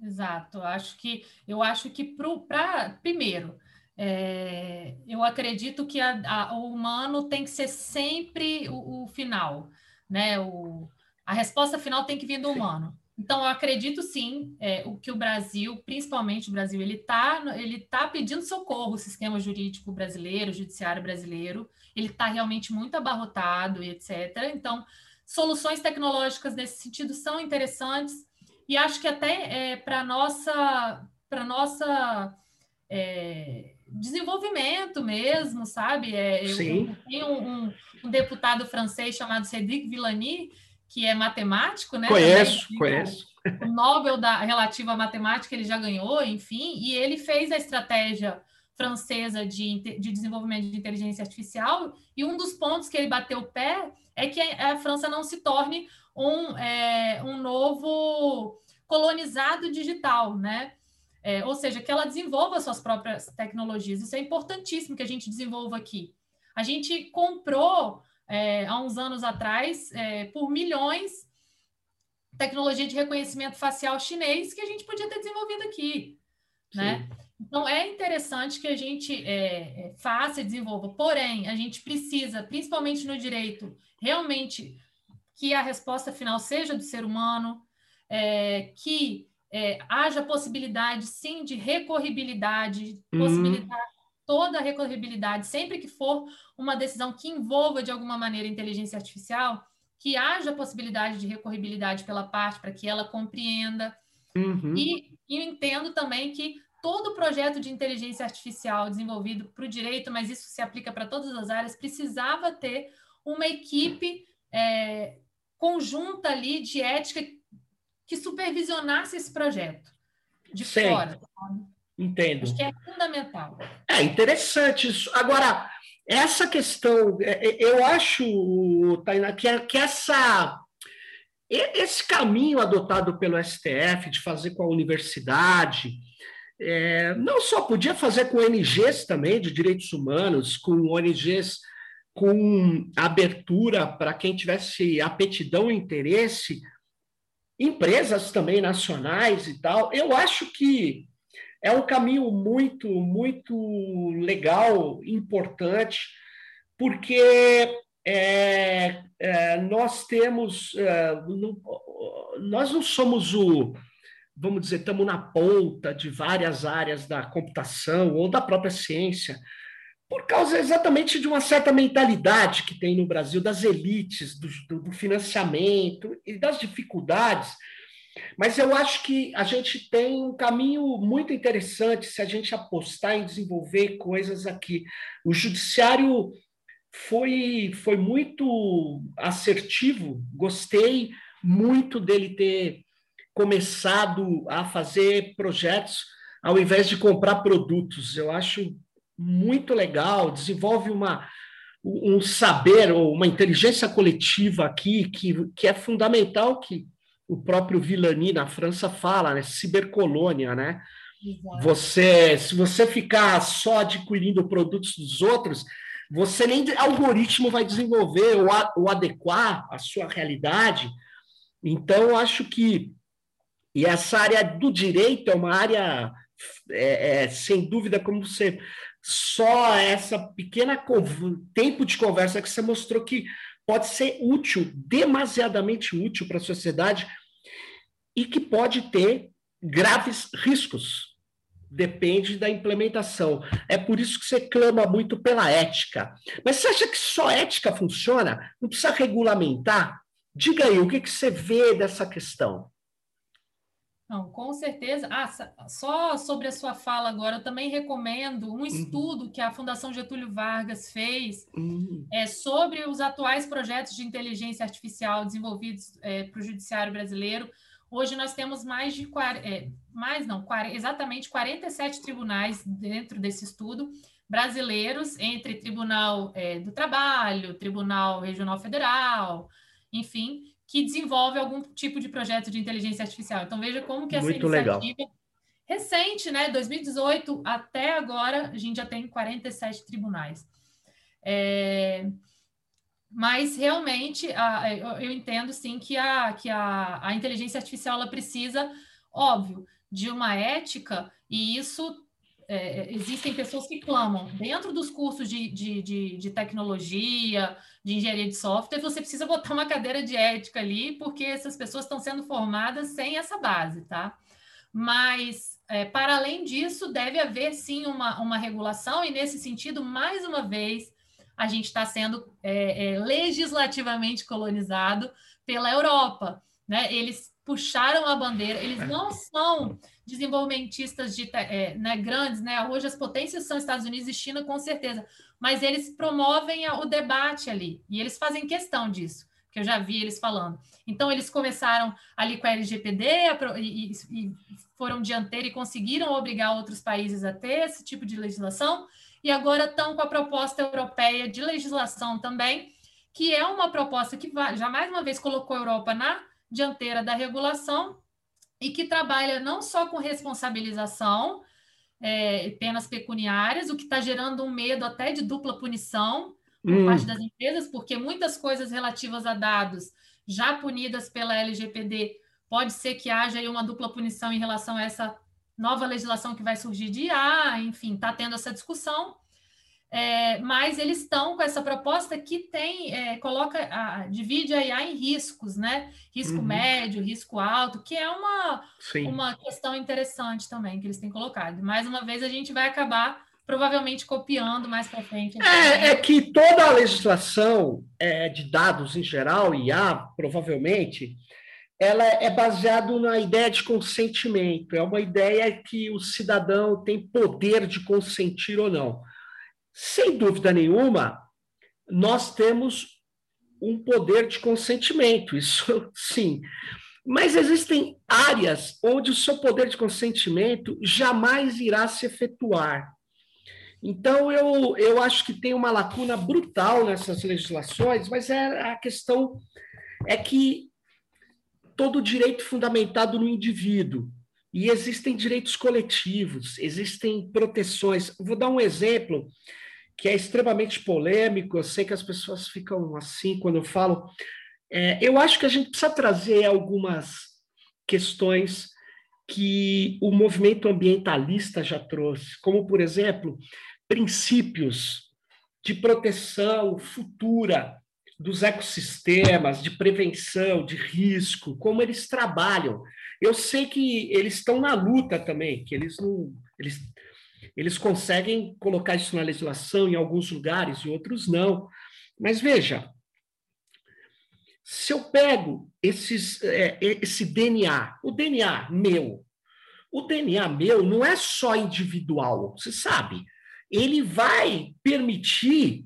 Exato. Acho que eu acho que para primeiro é, eu acredito que a, a, o humano tem que ser sempre o, o final, né? O, a resposta final tem que vir do humano. Então, eu acredito sim é, o que o Brasil, principalmente o Brasil, ele está ele tá pedindo socorro, o sistema jurídico brasileiro, o judiciário brasileiro, ele está realmente muito abarrotado e etc. Então, soluções tecnológicas nesse sentido são interessantes e acho que até é, para nossa para nossa é, desenvolvimento mesmo, sabe? É, Sim. Tem um, um, um, deputado francês chamado Cédric Villani, que é matemático, né? Conheço, Também, conheço. O, Nobel da, relativo à matemática ele já ganhou, enfim, e ele fez a estratégia francesa de, de desenvolvimento de inteligência artificial, e um dos pontos que ele bateu o pé é que a, a França não se torne um, é, um novo colonizado digital, né? É, ou seja, que ela desenvolva suas próprias tecnologias. Isso é importantíssimo que a gente desenvolva aqui. A gente comprou é, há uns anos atrás, é, por milhões, tecnologia de reconhecimento facial chinês que a gente podia ter desenvolvido aqui. Né? Então, é interessante que a gente é, é, faça e desenvolva. Porém, a gente precisa, principalmente no direito, realmente que a resposta final seja do ser humano, é, que é, haja possibilidade, sim, de recorribilidade, uhum. possibilitar toda a recorribilidade, sempre que for uma decisão que envolva de alguma maneira inteligência artificial, que haja possibilidade de recorribilidade pela parte para que ela compreenda. Uhum. E, e entendo também que todo projeto de inteligência artificial desenvolvido para o direito, mas isso se aplica para todas as áreas, precisava ter uma equipe é, conjunta ali de ética que supervisionasse esse projeto de Sei. fora. Entendo. Acho que é fundamental. É interessante isso. Agora, essa questão, é, é, eu acho, Tainá, que, é, que essa, esse caminho adotado pelo STF de fazer com a universidade, é, não só podia fazer com ONGs também de direitos humanos, com ONGs com abertura para quem tivesse aptidão e interesse, empresas também nacionais e tal. Eu acho que é um caminho muito, muito legal, importante, porque é, é, nós temos, é, não, nós não somos o, vamos dizer, estamos na ponta de várias áreas da computação ou da própria ciência, por causa exatamente de uma certa mentalidade que tem no Brasil, das elites, do, do financiamento e das dificuldades. Mas eu acho que a gente tem um caminho muito interessante se a gente apostar em desenvolver coisas aqui. O judiciário foi, foi muito assertivo, gostei muito dele ter começado a fazer projetos ao invés de comprar produtos. Eu acho muito legal, desenvolve uma, um saber ou uma inteligência coletiva aqui que, que é fundamental que o próprio Villani na França fala, né? Cibercolônia, né? Exato. Você, se você ficar só adquirindo produtos dos outros, você nem algoritmo vai desenvolver ou, a, ou adequar a sua realidade. Então, eu acho que e essa área do direito é uma área, é, é, sem dúvida, como você só essa pequena tempo de conversa que você mostrou que pode ser útil, demasiadamente útil para a sociedade e que pode ter graves riscos. Depende da implementação. É por isso que você clama muito pela ética. Mas você acha que só ética funciona? Não precisa regulamentar? Diga aí, o que, que você vê dessa questão? Não, com certeza. Ah, só sobre a sua fala agora, eu também recomendo um uhum. estudo que a Fundação Getúlio Vargas fez uhum. é, sobre os atuais projetos de inteligência artificial desenvolvidos é, para o judiciário brasileiro. Hoje nós temos mais de é, mais não, exatamente 47 tribunais dentro desse estudo brasileiros, entre Tribunal é, do Trabalho, Tribunal Regional Federal, enfim, que desenvolve algum tipo de projeto de inteligência artificial. Então veja como que essa Muito iniciativa legal. recente, né, 2018 até agora, a gente já tem 47 tribunais. É, mas realmente a, eu entendo sim que a, que a, a inteligência artificial ela precisa, óbvio, de uma ética, e isso é, existem pessoas que clamam dentro dos cursos de, de, de, de, tecnologia, de engenharia de software, você precisa botar uma cadeira de ética ali, porque essas pessoas estão sendo formadas sem essa base, tá? Mas, é, para além disso, deve haver sim uma, uma regulação, e nesse sentido, mais uma vez, a gente está sendo é, é, legislativamente colonizado pela Europa, né? Eles puxaram a bandeira, eles não são desenvolvimentistas de, é, né, grandes, né? Hoje as potências são Estados Unidos e China, com certeza, mas eles promovem o debate ali e eles fazem questão disso, que eu já vi eles falando. Então, eles começaram ali com a LGPD e, e foram dianteiros e conseguiram obrigar outros países a ter esse tipo de legislação, e agora estão com a proposta europeia de legislação também, que é uma proposta que já mais uma vez colocou a Europa na dianteira da regulação e que trabalha não só com responsabilização, é, penas pecuniárias, o que está gerando um medo até de dupla punição por hum. parte das empresas, porque muitas coisas relativas a dados já punidas pela LGPD pode ser que haja aí uma dupla punição em relação a essa nova legislação que vai surgir de IA, enfim, está tendo essa discussão. É, mas eles estão com essa proposta que tem, é, coloca, a, divide a IA em riscos, né? Risco uhum. médio, risco alto, que é uma, uma questão interessante também que eles têm colocado. Mais uma vez, a gente vai acabar provavelmente copiando mais para frente. É, é, que toda a legislação é, de dados em geral, IA, provavelmente, ela é baseada na ideia de consentimento. É uma ideia que o cidadão tem poder de consentir ou não. Sem dúvida nenhuma, nós temos um poder de consentimento, isso sim. Mas existem áreas onde o seu poder de consentimento jamais irá se efetuar. Então, eu, eu acho que tem uma lacuna brutal nessas legislações, mas é a questão é que todo direito fundamentado no indivíduo, e existem direitos coletivos, existem proteções. Vou dar um exemplo que é extremamente polêmico, eu sei que as pessoas ficam assim quando eu falo. É, eu acho que a gente precisa trazer algumas questões que o movimento ambientalista já trouxe, como, por exemplo, princípios de proteção futura dos ecossistemas, de prevenção, de risco, como eles trabalham. Eu sei que eles estão na luta também, que eles não. Eles, eles conseguem colocar isso na legislação em alguns lugares e outros não. Mas veja, se eu pego esses, é, esse DNA, o DNA meu, o DNA meu não é só individual, você sabe ele vai permitir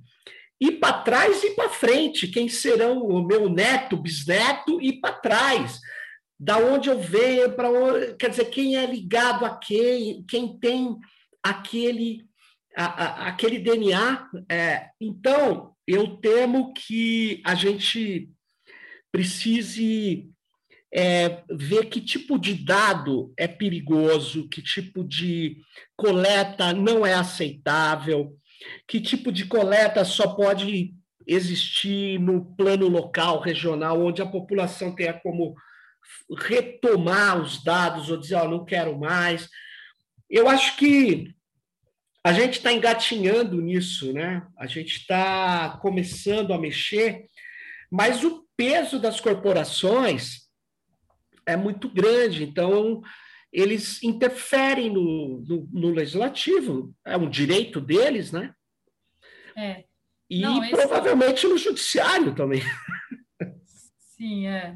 ir para trás e para frente, quem serão o meu neto, bisneto, ir para trás. Da onde eu venho, para quer dizer, quem é ligado a quem, quem tem aquele, a, a, aquele DNA. É, então, eu temo que a gente precise é, ver que tipo de dado é perigoso, que tipo de coleta não é aceitável, que tipo de coleta só pode existir no plano local, regional, onde a população tenha como retomar os dados ou dizer, oh, não quero mais. Eu acho que a gente está engatinhando nisso, né? A gente está começando a mexer, mas o peso das corporações é muito grande, então eles interferem no, no, no legislativo, é um direito deles, né? É. E Não, provavelmente no judiciário também. Sim, é.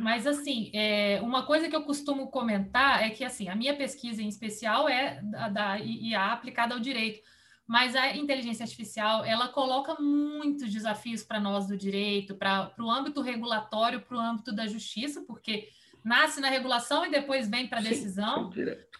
Mas, assim, é, uma coisa que eu costumo comentar é que, assim, a minha pesquisa em especial é da, da IA aplicada ao direito mas a inteligência artificial ela coloca muitos desafios para nós do direito, para o âmbito regulatório, para o âmbito da justiça, porque nasce na regulação e depois vem para a decisão.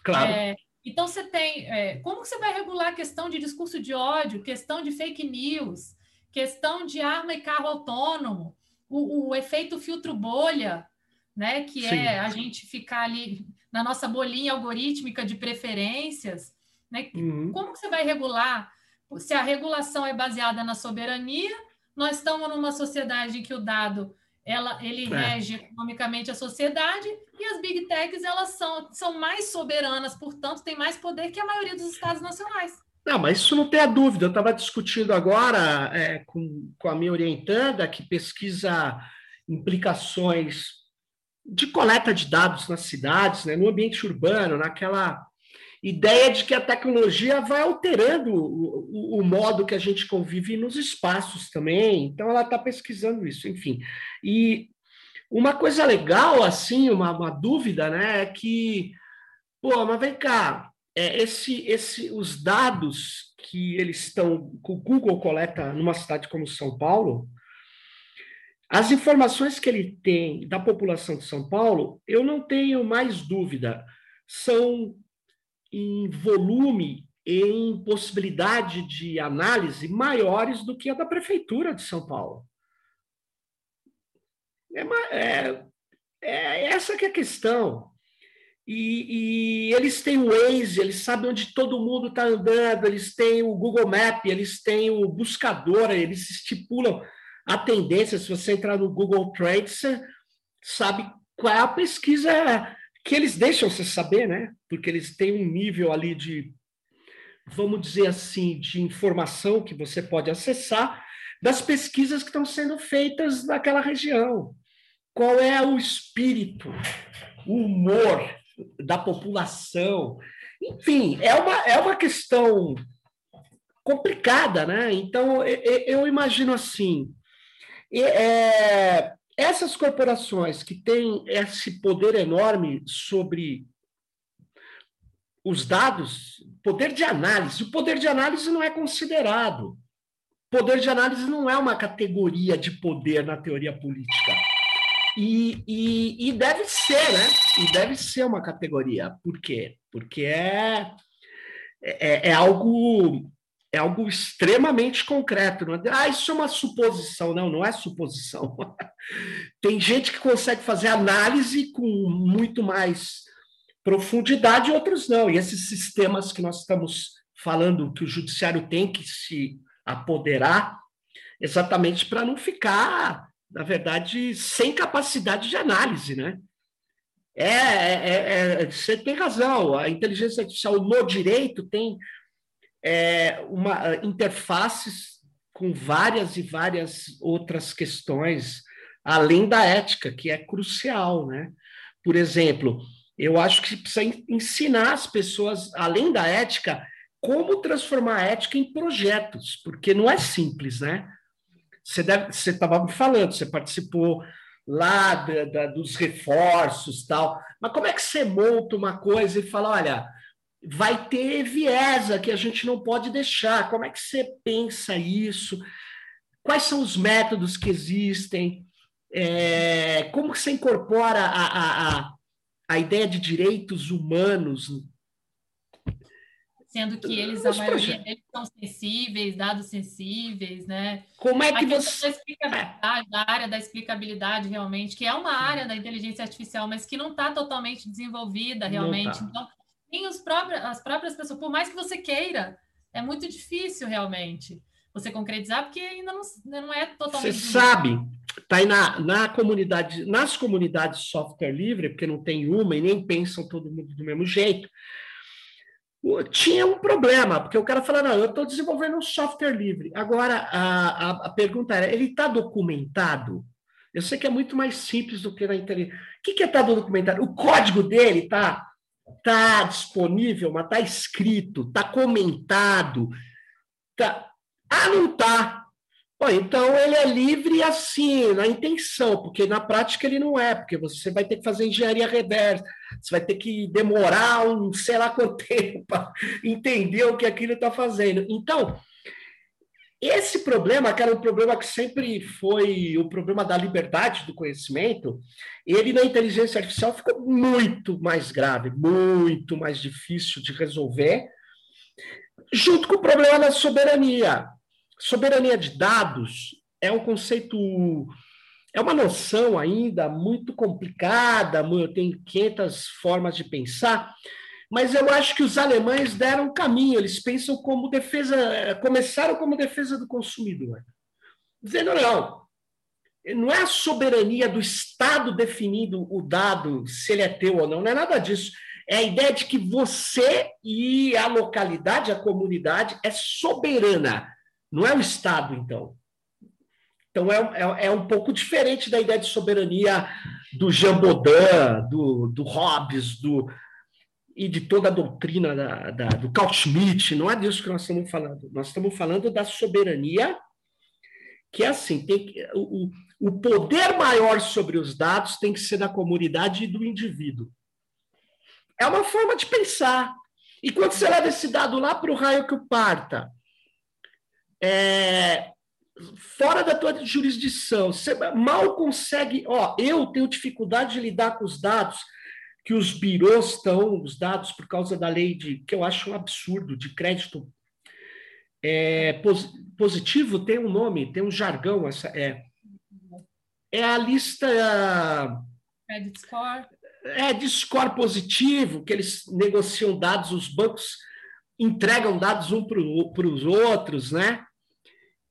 claro. É, então você tem é, como você vai regular a questão de discurso de ódio, questão de fake news, questão de arma e carro autônomo, o, o efeito filtro bolha, né? Que é Sim. é a gente ficar ali na nossa bolinha algorítmica de preferências. Né? Uhum. Como você vai regular? Se a regulação é baseada na soberania, nós estamos numa sociedade em que o dado ela, ele é. rege economicamente a sociedade e as big techs elas são, são mais soberanas, portanto, têm mais poder que a maioria dos estados nacionais. Não, mas isso não tem a dúvida. Eu estava discutindo agora é, com, com a minha orientanda, que pesquisa implicações de coleta de dados nas cidades, né, no ambiente urbano, naquela ideia de que a tecnologia vai alterando o, o, modo que a gente convive nos espaços também. Então, ela está pesquisando isso, enfim. E uma coisa legal, assim, uma, uma dúvida, né, é que, pô, mas vem cá, é, esse, esse, os dados que eles estão, que o Google coleta numa cidade como São Paulo, as informações que ele tem da população de São Paulo, eu não tenho mais dúvida, são em volume em possibilidade de análise maiores do que a da Prefeitura de São Paulo. É, é, é essa que é a questão. E, e, eles têm o Waze, eles sabem onde todo mundo está andando, eles têm o Google Map, eles têm o buscador, eles estipulam a tendência. Se você entrar no Google Trends, sabe qual é a pesquisa que eles deixam você saber, né? Porque eles têm um nível ali de, vamos dizer assim, de informação que você pode acessar das pesquisas que estão sendo feitas naquela região. Qual é o espírito, o humor da população? Enfim, é uma, é uma questão complicada, né? Então, eu imagino assim, é, essas corporações que têm esse poder enorme sobre os dados, poder de análise, o poder de análise não é considerado. Poder de análise não é uma categoria de poder na teoria política. e, e, e, deve ser, né? E deve ser uma categoria. Por quê? Porque é, é, é algo é algo extremamente concreto. Não é? Ah, isso é uma suposição. Não, não é suposição. Tem gente que consegue fazer análise com muito mais profundidade outros não. E esses sistemas que nós estamos falando que o judiciário tem que se apoderar, exatamente para não ficar, na verdade, sem capacidade de análise, né? É, é, é, você tem razão. A inteligência artificial no direito tem é, uma interfaces com várias e várias outras questões, além da ética, que é crucial, né? Por exemplo, eu acho que precisa ensinar as pessoas, além da ética, como transformar a ética em projetos, porque não é simples, né? Você você estava me falando, você participou lá da, da, dos reforços tal, mas como é que você monta uma coisa e fala, olha, vai ter viés que a gente não pode deixar. Como é que você pensa isso? Quais são os métodos que existem? É, como você incorpora a, a, a, a ideia de direitos humanos sendo que eles, a maioria deles são sensíveis, dados sensíveis, né? Como é que a você... Da, da área da explicabilidade, realmente, que é uma área da inteligência artificial, mas que não está totalmente desenvolvida, realmente. Tá. Então, tem os próprios, as próprias pessoas, por mais que você queira, é muito difícil, realmente, você concretizar, porque ainda não, não é totalmente... Você sabe, está aí na, na comunidade, nas comunidades software livre, porque não tem uma e nem pensam todo mundo do mesmo jeito, tinha um problema, porque o cara falou, não, eu estou desenvolvendo um software livre. Agora, a, a, a pergunta era, ele está documentado? Eu sei que é muito mais simples do que na internet. O que, que é estar tá documentado? O código dele está tá disponível, mas está escrito, está comentado. Tá... Ah, não está. Então ele é livre assim, na intenção, porque na prática ele não é, porque você vai ter que fazer engenharia reversa, você vai ter que demorar um sei lá quanto tempo para entender o que aquilo está fazendo. Então, esse problema, que era um problema que sempre foi o problema da liberdade do conhecimento, ele na inteligência artificial ficou muito mais grave, muito mais difícil de resolver, junto com o problema da soberania. Soberania de dados é um conceito, é uma noção ainda muito complicada, tem 500 formas de pensar, mas eu acho que os alemães deram caminho, eles pensam como defesa, começaram como defesa do consumidor, dizendo não, não é a soberania do Estado definindo o dado, se ele é teu ou não, não é nada disso. É a ideia de que você e a localidade, a comunidade, é soberana não é o Estado, então. Então, é, é, é, um pouco diferente da ideia de soberania do Jean Baudin, do, do Hobbes, do, e de toda a doutrina da, da, do Carl Schmitt. Não é disso que nós estamos falando. Nós estamos falando da soberania, que é assim: tem que, o, o poder maior sobre os dados tem que ser da comunidade e do indivíduo. É uma forma de pensar. E quando você leva esse dado lá para o raio que o parta, é, fora da tua jurisdição, você mal consegue. Ó, eu tenho dificuldade de lidar com os dados que os birôs estão, os dados por causa da lei de que eu acho um absurdo de crédito é, pos, positivo tem um nome, tem um jargão essa é é a lista credit score é de score positivo que eles negociam dados, os bancos entregam dados um para os outros, né?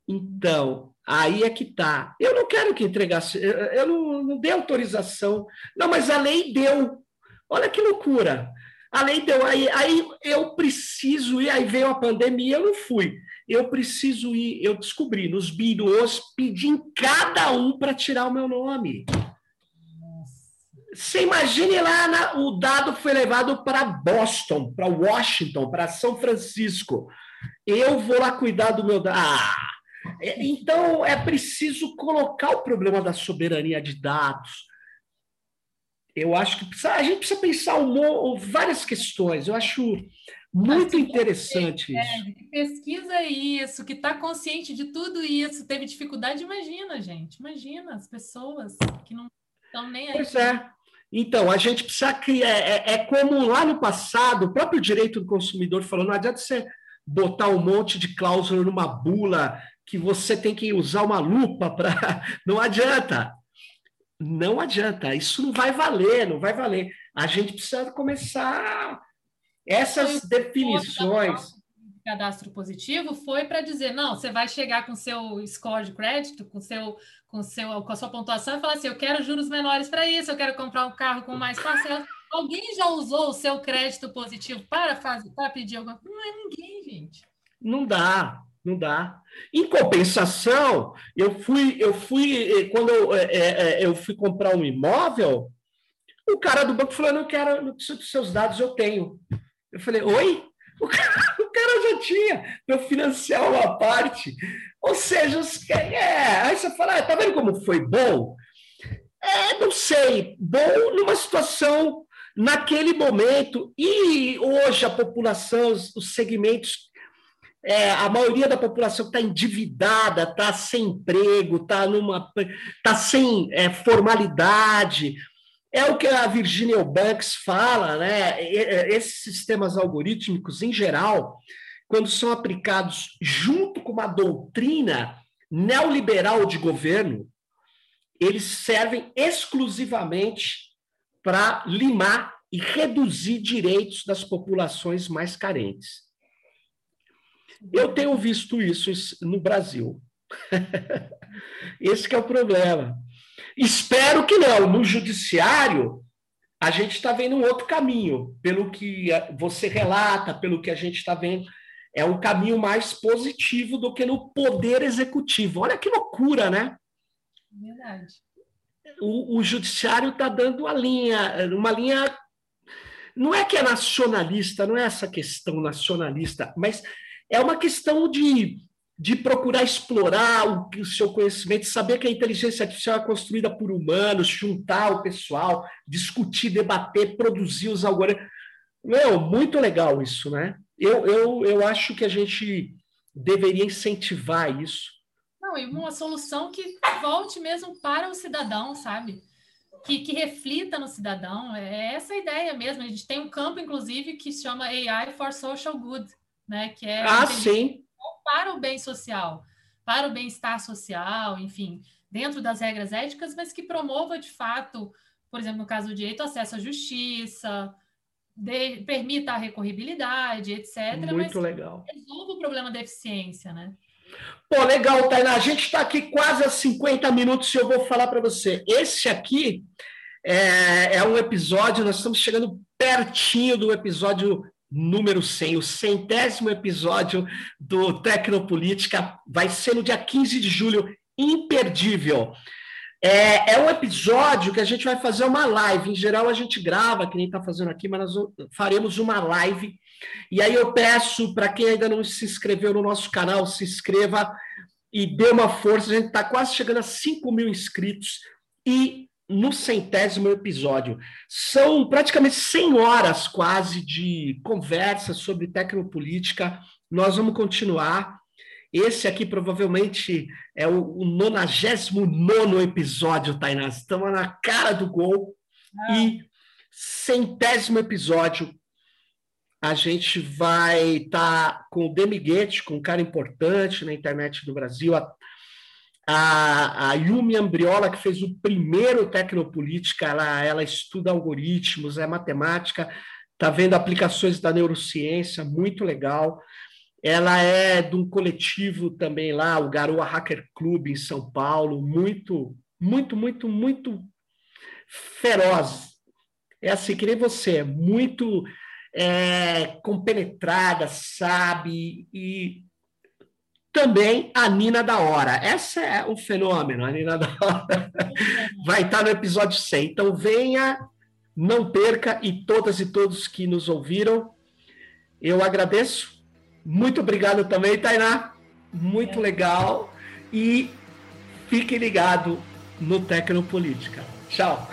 Então, aí é que tá. Eu não quero que entregasse, eu não, não dei autorização. Não, mas a lei deu. Olha que loucura. A lei deu. Aí, aí eu preciso ir, aí veio a pandemia, eu não fui. Eu preciso ir, eu descobri nos birôs, pedi em cada um para tirar o meu nome. Você imagine lá, na, o dado foi levado para Boston, para Washington, para São Francisco. Eu vou lá cuidar do meu dado. Ah, é, então, é preciso colocar o problema da soberania de dados. Eu acho que precisa, a gente precisa pensar um, várias questões. Eu acho muito interessante é, isso. Que pesquisa isso, que está consciente de tudo isso, teve dificuldade, imagina, gente. Imagina as pessoas que não Então, nem aí. Pois é. Então, a gente precisa criar. É, é, é, como lá no passado, o próprio direito do consumidor falou: não adianta você botar um monte de cláusula numa bula que você tem que usar uma lupa para. Não adianta. Não adianta. Isso não vai valer, não vai valer. A gente precisa começar essas definições cadastro positivo foi para dizer não, você vai chegar com seu score de crédito, com seu com seu com a sua pontuação e falar assim, eu quero juros menores para isso, eu quero comprar um carro com mais parcelas. Alguém já usou o seu crédito positivo para fazer para pedir alguma coisa? Não é ninguém, gente. Não dá, não dá. Em compensação, eu fui eu fui eh, quando eu, é, é, eu fui comprar um imóvel, o cara do banco falou, não quero, não preciso dos seus dados, eu tenho. Eu falei, oi? O cara, o cara já tinha para financiar uma parte. Ou seja, os, é, aí você fala, ah, tá vendo como foi bom? É, não sei, bom numa situação naquele momento. E hoje a população, os segmentos, é, a maioria da população está endividada, está sem emprego, está numa, tá sem é, formalidade é o que a Virginia Banks fala, né? Esses sistemas algorítmicos, em geral, quando são aplicados junto com uma doutrina neoliberal de governo, eles servem exclusivamente para limar e reduzir direitos das populações mais carentes. Eu tenho visto isso no Brasil. Esse é o problema. Espero que não. No judiciário, a gente está vendo um outro caminho, pelo que você relata, pelo que a gente está vendo. É um caminho mais positivo do que no poder executivo. Olha que loucura, né? Verdade. O, o judiciário está dando a linha, uma linha. Não é que é nacionalista, não é essa questão nacionalista, mas é uma questão de de procurar explorar o, o, seu conhecimento, saber que a inteligência artificial é construída por humanos, juntar o pessoal, discutir, debater, produzir os algoritmos. Meu, muito legal isso, né? Eu, eu, eu acho que a gente deveria incentivar isso. Não, e uma solução que volte mesmo para o cidadão, sabe? Que, que reflita no cidadão. É essa a ideia mesmo. A gente tem um campo, inclusive, que se chama AI for Social Good, né? Que é ah, sim para o bem social, para o bem-estar social, enfim, dentro das regras éticas, mas que promova de fato, por exemplo, no caso do direito, acesso à justiça, de, permita a recorribilidade, etc. Muito legal. Resolva o problema da eficiência, né? Pô, legal, Tainá. A gente está aqui quase a 50 minutos e eu vou falar para você. Esse aqui é, é, um episódio, nós estamos chegando pertinho do episódio número 100, o centésimo episódio do Tecnopolítica, vai ser no dia 15 de julho, imperdível. É, é, um episódio que a gente vai fazer uma live. Em geral, a gente grava, que nem está fazendo aqui, mas nós faremos uma live. E aí eu peço para quem ainda não se inscreveu no nosso canal, se inscreva e dê uma força. A gente está quase chegando a 5 mil inscritos. E no centésimo episódio. São praticamente 100 horas quase de conversa sobre tecnopolítica. Nós vamos continuar. Esse aqui provavelmente é o, 99 episódio, Tainá. Estamos na cara do gol. Ah. E centésimo episódio, a gente vai estar tá com o Demiguete, com um cara importante na internet do Brasil, a, a Yumi Ambriola, que fez o primeiro Tecnopolítica, ela, ela estuda algoritmos, é matemática, está vendo aplicações da neurociência, muito legal. Ela é de um coletivo também lá, o Garoa Hacker Club, em São Paulo, muito, muito, muito, muito feroz. É assim, que nem você, muito é, compenetrada, sabe, e também a Nina da Hora. Essa é um fenômeno, a Nina da Hora. Vai estar no episódio 100. Então venha, não perca, e todas e todos que nos ouviram, eu agradeço. Muito obrigado também, Tainá. Muito legal. E fique ligado no Tecnopolítica. Tchau.